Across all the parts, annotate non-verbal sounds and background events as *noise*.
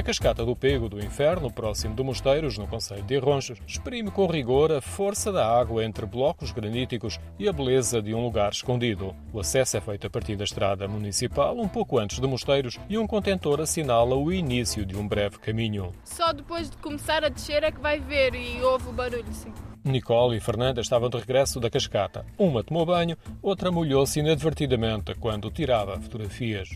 A cascata do Pego do Inferno, próximo de Mosteiros, no Conselho de Arronches, exprime com rigor a força da água entre blocos graníticos e a beleza de um lugar escondido. O acesso é feito a partir da estrada municipal, um pouco antes de Mosteiros, e um contentor assinala o início de um breve caminho. Só depois de começar a descer é que vai ver e ouve o barulho, sim. Nicole e Fernanda estavam de regresso da cascata. Uma tomou banho, outra molhou-se inadvertidamente quando tirava fotografias.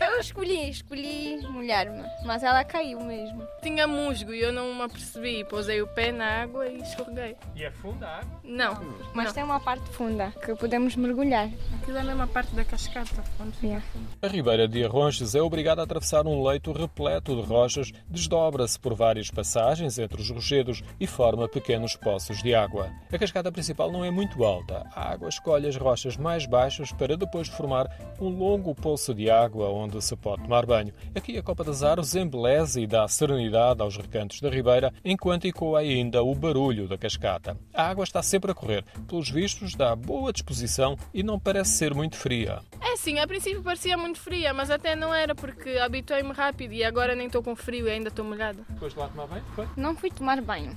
Eu escolhi, escolhi molhar-me, mas ela caiu mesmo. Tinha musgo e eu não me apercebi. Pousei o pé na água e escorreguei. E é funda a água? Não, Mas não. tem uma parte funda que podemos mergulhar. Aquilo é a mesma parte da cascata. Onde Yeah. A Ribeira de Arronches é obrigada a atravessar um leito repleto de rochas, desdobra-se por várias passagens entre os rochedos e forma pequenos poços de água. A cascata principal não é muito alta. A água escolhe as rochas mais baixas para depois formar um longo poço de água onde se pode tomar banho. Aqui a Copa das Aros embeleza e dá serenidade aos recantos da Ribeira, enquanto ecoa ainda o barulho da cascata. A água está sempre a correr. Pelos vistos, dá boa disposição e não parece ser muito fria. É sim, a princípio parecia muito fria, mas até não era porque habituei-me rápido e agora nem estou com frio e ainda estou molhada. Depois de lá tomar banho, foi? Não fui tomar banho.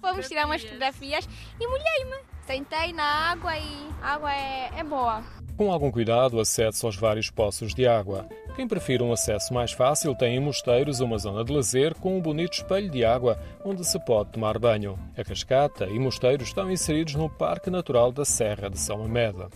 Fomos tirar umas *laughs* fotografias e molhei-me. Sentei na água e a água é, é boa. Com algum cuidado, acede-se aos vários poços de água. Quem prefira um acesso mais fácil tem em Mosteiros uma zona de lazer com um bonito espelho de água onde se pode tomar banho. A Cascata e Mosteiros estão inseridos no Parque Natural da Serra de São Ameda.